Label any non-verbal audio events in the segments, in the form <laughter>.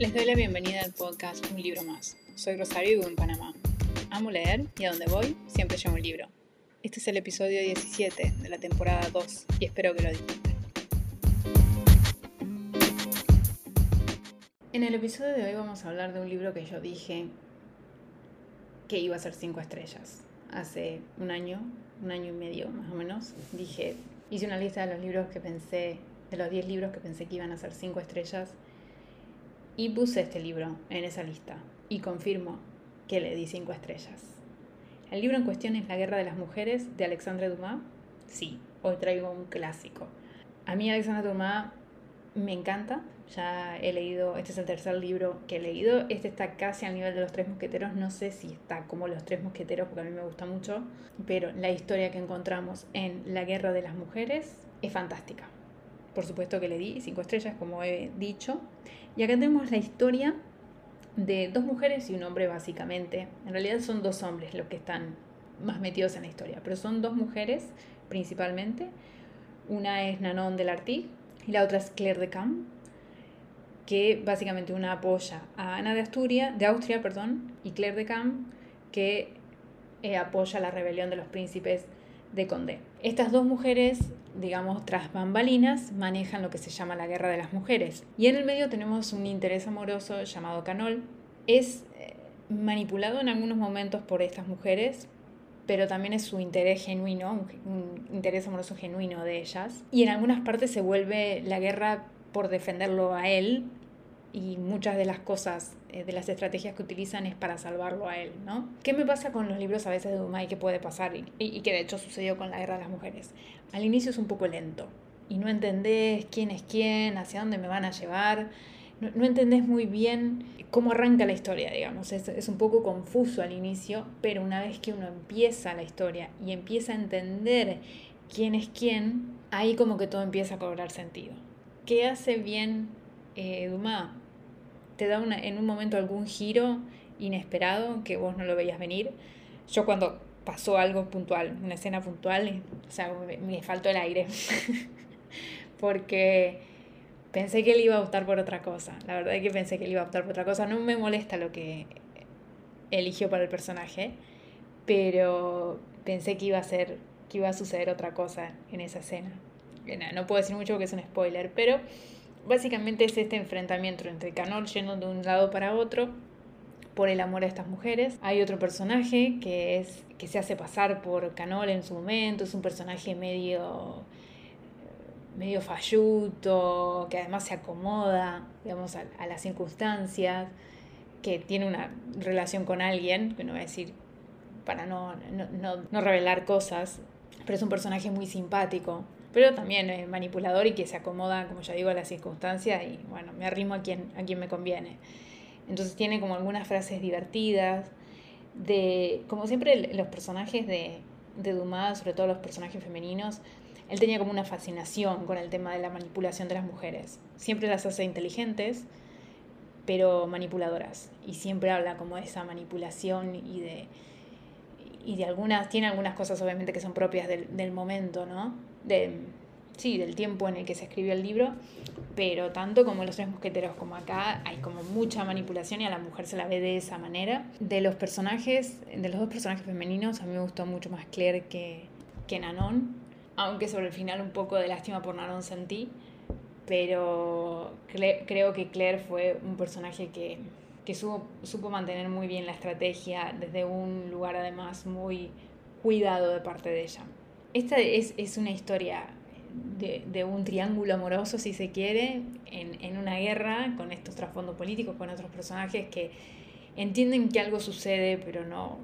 Les doy la bienvenida al podcast Un libro más. Soy Rosario y vivo en Panamá. Amo leer y a donde voy siempre llevo un libro. Este es el episodio 17 de la temporada 2 y espero que lo disfruten. En el episodio de hoy vamos a hablar de un libro que yo dije que iba a ser 5 estrellas. Hace un año, un año y medio más o menos, dije, hice una lista de los libros que pensé, de los 10 libros que pensé que iban a ser 5 estrellas y puse este libro en esa lista y confirmo que le di cinco estrellas. El libro en cuestión es La Guerra de las Mujeres de Alexandre Dumas. Sí, hoy traigo un clásico. A mí Alexandre Dumas me encanta. Ya he leído, este es el tercer libro que he leído. Este está casi al nivel de los tres mosqueteros. No sé si está como los tres mosqueteros porque a mí me gusta mucho. Pero la historia que encontramos en La Guerra de las Mujeres es fantástica. Por supuesto que le di cinco estrellas, como he dicho. Y acá tenemos la historia de dos mujeres y un hombre básicamente. En realidad son dos hombres los que están más metidos en la historia, pero son dos mujeres principalmente. Una es Nanon de Lartigue y la otra es Claire de Cam, que básicamente una apoya a Ana de Asturias, de Austria, perdón, y Claire de Cam, que eh, apoya la rebelión de los príncipes de Condé. Estas dos mujeres digamos, tras bambalinas, manejan lo que se llama la guerra de las mujeres. Y en el medio tenemos un interés amoroso llamado Canol. Es eh, manipulado en algunos momentos por estas mujeres, pero también es su interés genuino, un, interés amoroso genuino de ellas. Y en algunas partes se vuelve la guerra por defenderlo a él y muchas de las cosas, eh, de las estrategias que utilizan es para salvarlo a él, ¿no? ¿Qué me pasa con los libros a veces de Dumas y qué puede pasar y, y, que de hecho sucedió con la guerra de las mujeres? Al inicio es un poco lento y no entendés quién es quién, hacia dónde me van a llevar, no, no entendés muy bien cómo arranca la historia, digamos, es, es un poco confuso al inicio, pero una vez que uno empieza la historia y empieza a entender quién es quién, ahí como que todo empieza a cobrar sentido. ¿Qué hace bien eh, Dumas? Te da en un momento algún giro inesperado que vos no lo veías venir. Yo cuando pasó algo puntual, una escena puntual, o sea, me, faltó el aire. <laughs> Porque pensé que él iba a optar por otra cosa. La verdad es que pensé que él iba a optar por otra cosa. No me molesta lo que eligió para el personaje, pero pensé que iba a ser, que iba a suceder otra cosa en esa escena. No puedo decir mucho porque es un spoiler, pero básicamente es este enfrentamiento entre Canol yendo de un lado para otro por el amor a estas mujeres. Hay otro personaje que es que se hace pasar por Canol en su momento, es un personaje medio medio falluto, que además se acomoda, digamos, a, las circunstancias, que tiene una relación con alguien, que no voy a decir para no, no, no revelar cosas, pero es un personaje muy simpático, pero también es manipulador y que se acomoda, como ya digo, a las circunstancias y bueno, me arrimo a quien, a quien me conviene. Entonces tiene como algunas frases divertidas, de, como siempre los personajes de, de Dumas, sobre todo los personajes femeninos, él tenía como una fascinación con el tema de la manipulación de las mujeres. Siempre las hace inteligentes, pero manipuladoras. Y siempre habla como de esa manipulación y de, y de algunas, tiene algunas cosas obviamente que son propias del, del momento, ¿no? De, sí, del tiempo en el que se escribió el libro, pero tanto como los tres mosqueteros como acá hay como mucha manipulación y a la mujer se la ve de esa manera. De los personajes, de los dos personajes femeninos, a mí me gustó mucho más Claire que, que Nanon, aunque sobre el final un poco de lástima por Nanon sentí, pero creo que Claire fue un personaje que que supo, supo mantener muy bien la estrategia desde un lugar además muy cuidado de parte de ella. Esta es, es una historia de, de, un triángulo amoroso, si se quiere, en, en una guerra con estos trasfondos políticos, con otros personajes que entienden que algo sucede, pero no,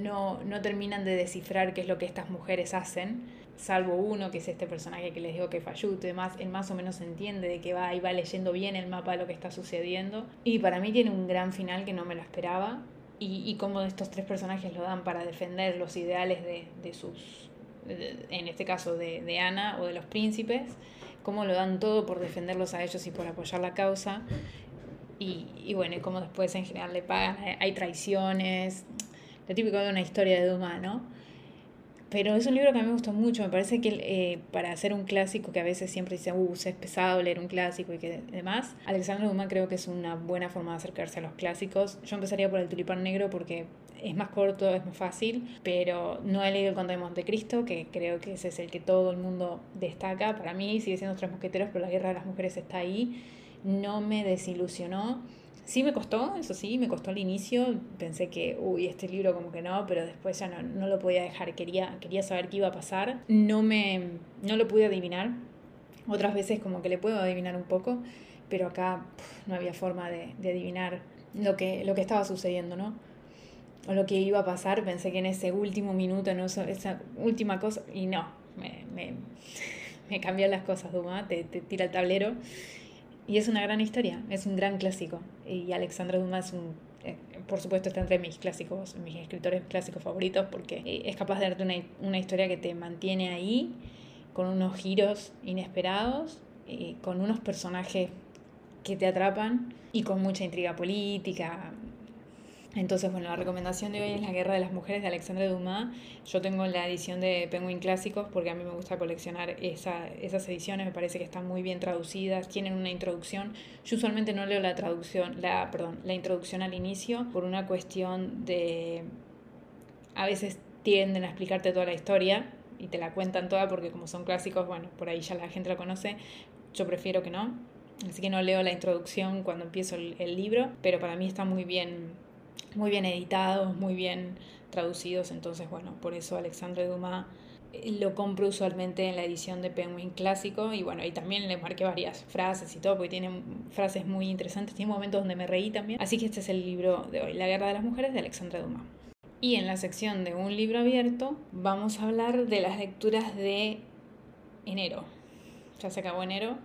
no, no terminan de descifrar qué es lo que estas mujeres hacen salvo uno, que es este personaje que les digo que falluto y demás, él más o menos entiende de que va y va leyendo bien el mapa de lo que está sucediendo. Y para mí tiene un gran final que no me lo esperaba. Y, y cómo estos tres personajes lo dan para defender los ideales de, de sus, en este caso de, de Ana o de los príncipes, cómo lo dan todo por defenderlos a ellos y por apoyar la causa. Y, y bueno, y cómo después en general le pagan, hay traiciones, lo típico de una historia de Dumas, ¿no? pero es un libro que a mí me gustó mucho. Me parece que eh, para hacer un clásico que a veces siempre dice, uh, es pesado leer un clásico y que demás, Alexandre Dumas creo que es una buena forma de acercarse a los clásicos. Yo empezaría por El Tulipán Negro porque es más corto, es más fácil, pero no he leído El Conde de Montecristo, que creo que ese es el que todo el mundo destaca. Para mí sigue siendo Tres Mosqueteros, pero La Guerra de las Mujeres está ahí. No me desilusionó Sí me costó, eso sí, me costó al inicio, pensé que, uy, este libro como que no, pero después ya no, no lo podía dejar, quería, quería saber qué iba a pasar, no, me, no lo pude adivinar, otras veces como que le puedo adivinar un poco, pero acá no había forma de, de, adivinar lo que, lo que estaba sucediendo, ¿no? O lo que iba a pasar, pensé que en ese último minuto, en esa última cosa, y no, me, me, me cambian las cosas, Dumas, te, te tira el tablero y es una gran historia, es un gran clásico. Y Alexandre Dumas es un, eh, por supuesto está entre mis clásicos, mis escritores clásicos favoritos porque eh, es capaz de darte una, una historia que te mantiene ahí con unos giros inesperados, y con unos personajes que te atrapan y con mucha intriga política, entonces, bueno, la recomendación de hoy es La Guerra de las Mujeres de Alexandre Dumas. Yo tengo la edición de Penguin Clásicos porque a mí me gusta coleccionar esa, esas ediciones, me parece que están muy bien traducidas, tienen una introducción. Yo usualmente no leo la traducción, la, perdón, la introducción al inicio por una cuestión de... A veces tienden a explicarte toda la historia y te la cuentan toda porque como son clásicos, bueno, por ahí ya la gente la conoce. Yo prefiero que no. Así que no leo la introducción cuando empiezo el, el libro, pero para mí está muy bien muy bien editados, muy bien traducidos, entonces bueno, por eso Alexandre Dumas eh, lo compro usualmente en la edición de Penguin clásico y bueno, y también le marqué varias frases y todo, porque tiene frases muy interesantes, tiene momentos donde me reí también. Así que este es el libro de hoy, La Guerra de las Mujeres de Alexandre Dumas. Y en la sección de un libro abierto vamos a hablar de las lecturas de enero. Ya se acabó enero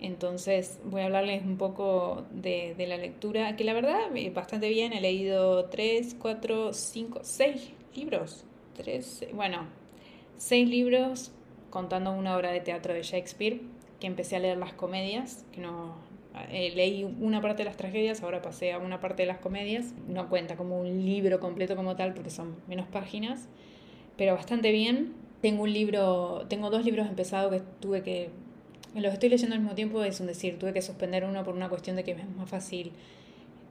entonces voy a hablarles un poco de, la lectura, que la verdad eh, bastante bien, he leído tres, cuatro, cinco, seis libros. Tres, bueno, seis libros contando una obra de teatro de Shakespeare, que empecé a leer las comedias, que no eh, leí una parte de las tragedias, ahora pasé a una parte de las comedias. No cuenta como un libro completo como tal porque son menos páginas, pero bastante bien. Tengo un libro, tengo dos libros empezados que tuve que los estoy leyendo al mismo tiempo, es un decir, tuve que suspender uno por una cuestión de que es más fácil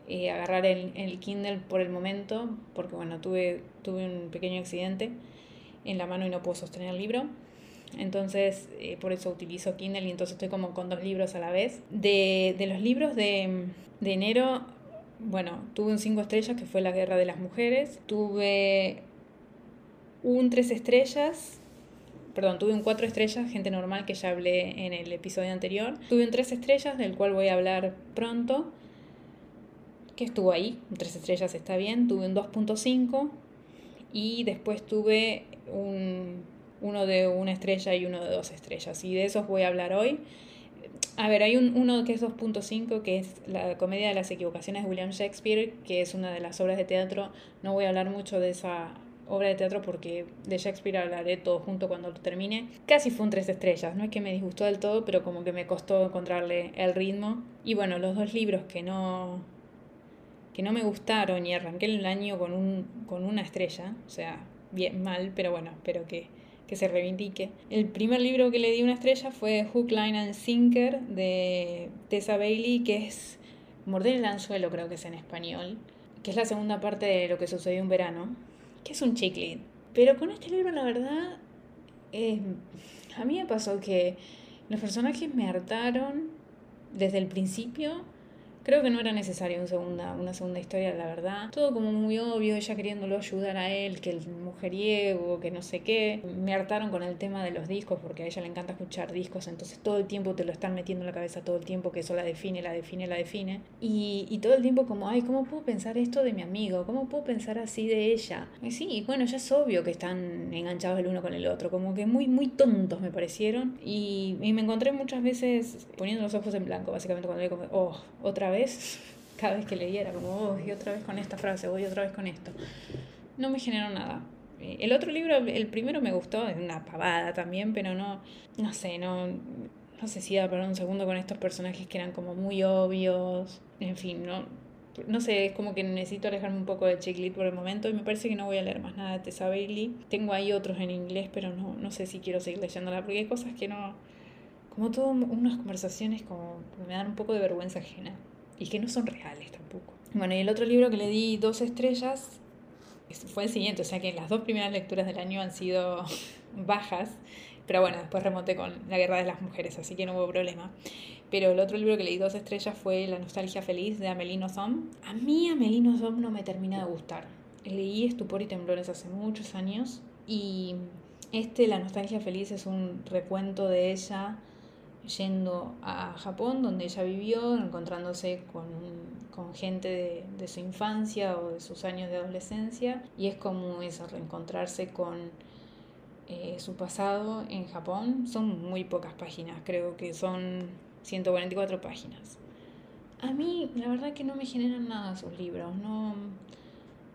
eh, agarrar el, Kindle por el momento, porque bueno, tuve, tuve un pequeño accidente en la mano y no puedo sostener el libro. Entonces, eh, por eso utilizo Kindle y entonces estoy como con dos libros a la vez. De, de los libros de, de enero, bueno, tuve un 5 estrellas que fue La Guerra de las Mujeres. Tuve un 3 estrellas perdón, tuve un 4 estrellas, gente normal, que ya hablé en el episodio anterior. Tuve un 3 estrellas, del cual voy a hablar pronto, que estuvo ahí, un 3 estrellas está bien. Tuve un 2.5 y después tuve un, uno de una estrella y uno de dos estrellas. Y de esos voy a hablar hoy. A ver, hay un, uno que es 2.5, que es la comedia de las equivocaciones de William Shakespeare, que es una de las obras de teatro. No voy a hablar mucho de esa obra de teatro porque de Shakespeare hablaré todo junto cuando lo termine. Casi fue un tres estrellas, no es que me disgustó del todo, pero como que me costó encontrarle el ritmo. Y bueno, los dos libros que no que no me gustaron y arranqué el año con, un, con una estrella, o sea, bien mal, pero bueno, espero que, que se reivindique. El primer libro que le di una estrella fue Hook, Line and Sinker de Tessa Bailey, que es Morder el anzuelo, creo que es en español, que es la segunda parte de lo que sucedió un verano que es un chiclin. Pero con este libro, la verdad, eh, a mí me pasó que los personajes me hartaron desde el principio Creo que no era necesario un segunda, una segunda historia, la verdad. Todo como muy obvio, ella queriéndolo ayudar a él, que el mujeriego, que no sé qué. Me hartaron con el tema de los discos, porque a ella le encanta escuchar discos, entonces todo el tiempo te lo están metiendo en la cabeza, todo el tiempo que eso la define, la define, la define. Y, y todo el tiempo como, ay, ¿cómo puedo pensar esto de mi amigo? ¿Cómo puedo pensar así de ella? Y sí, bueno, ya es obvio que están enganchados el uno con el otro, como que muy, muy tontos me parecieron. Y, y me encontré muchas veces poniendo los ojos en blanco, básicamente cuando le como, oh, otra vez cada vez que leía como, oh, y otra vez con esta frase, voy otra vez con esto. No me generó nada. Eh, el otro libro, el primero me gustó, es una pavada también, pero no, no sé, no, no sé si iba a un segundo con estos personajes que eran como muy obvios, en fin, no, no sé, es como que necesito alejarme un poco de Chick por el momento y me parece que no voy a leer más nada de Tessa Bailey. Tengo ahí otros en inglés, pero no, no sé si quiero seguir leyéndola porque hay cosas que no... Como todo unas conversaciones como me dan un poco de vergüenza ajena y que no son reales tampoco. Bueno, y el otro libro que le di dos estrellas fue el siguiente, o sea que las dos primeras lecturas del año han sido <laughs> bajas, pero bueno, después remonté con La Guerra de las Mujeres, así que no hubo problema. Pero el otro libro que leí dos estrellas fue La Nostalgia Feliz de Amelino Som. A mí Amelino Som no me termina de gustar. Leí Estupor y Temblores hace muchos años y este, La Nostalgia Feliz, es un recuento de ella yendo a Japón, donde ella vivió, encontrándose con, con gente de, de, su infancia o de sus años de adolescencia, y es como eso, reencontrarse con eh, su pasado en Japón. Son muy pocas páginas, creo que son 144 páginas. A mí, la verdad que no me generan nada sus libros, no,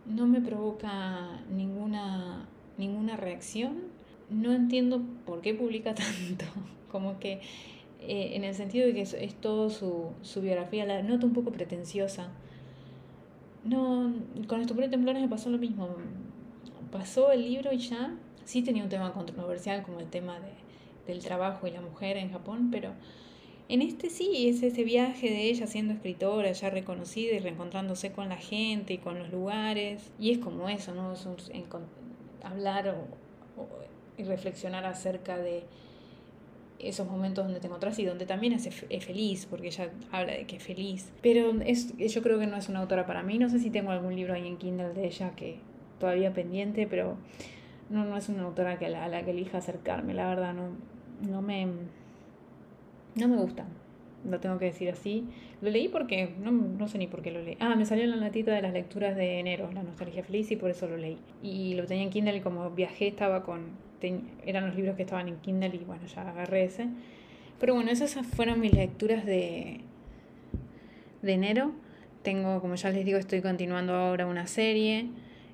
no me provoca ninguna, ninguna reacción. No entiendo por qué publica <laughs> tanto, como que eh, en el sentido de que es, es todo su, su, biografía, la noto un poco pretenciosa. No, con Estupor y Temblores me pasó lo mismo. Pasó el libro y ya, sí tenía un tema controversial como el tema de, del trabajo y la mujer en Japón, pero en este sí, es ese viaje de ella siendo escritora, ya reconocida y reencontrándose con la gente y con los lugares. Y es como eso, ¿no? Es hablar y reflexionar acerca de esos momentos donde te encontrás y donde también es, es, feliz, porque ella habla de que es feliz. Pero es, yo creo que no es una autora para mí. No sé si tengo algún libro ahí en Kindle de ella que todavía pendiente, pero no, no es una autora que a la que elija acercarme. La verdad, no, no me, no me gusta. Lo tengo que decir así. Lo leí porque, no, no sé ni por qué lo leí. Ah, me salió en la latita de las lecturas de enero, La Nostalgia Feliz, y por eso lo leí. Y lo tenía en Kindle y como viajé estaba con eran los libros que estaban en Kindle y bueno, ya agarré ese. Pero bueno, esas fueron mis lecturas de, de enero. Tengo, como ya les digo, estoy continuando ahora una serie,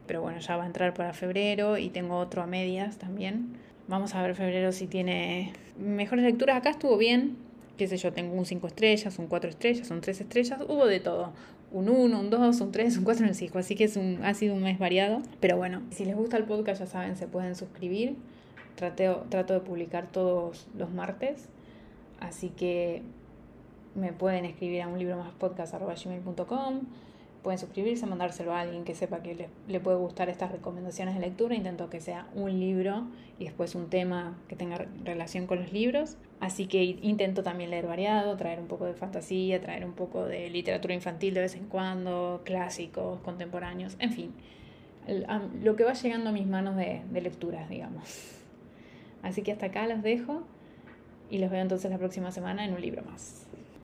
pero bueno, ya va a entrar para febrero y tengo otro a medias también. Vamos a ver febrero si tiene mejores lecturas. Acá estuvo bien, qué sé yo, tengo un 5 estrellas, un 4 estrellas, un 3 estrellas, hubo de todo. Un 1, un 2, un 3, un 4, un 5. Así que es un, ha sido un mes variado. Pero bueno, si les gusta el podcast, ya saben, se pueden suscribir trato de publicar todos los martes, así que me pueden escribir a un libro más podcast.gmail.com, pueden suscribirse, mandárselo a alguien que sepa que le, le, puede gustar estas recomendaciones de lectura. Intento que sea un libro y después un tema que tenga relación con los libros. Así que intento también leer variado, traer un poco de fantasía, traer un poco de literatura infantil de vez en cuando, clásicos, contemporáneos, en fin. Lo que va llegando a mis manos de, de lecturas, digamos. Así que hasta acá los dejo y los veo entonces la próxima semana en un libro más.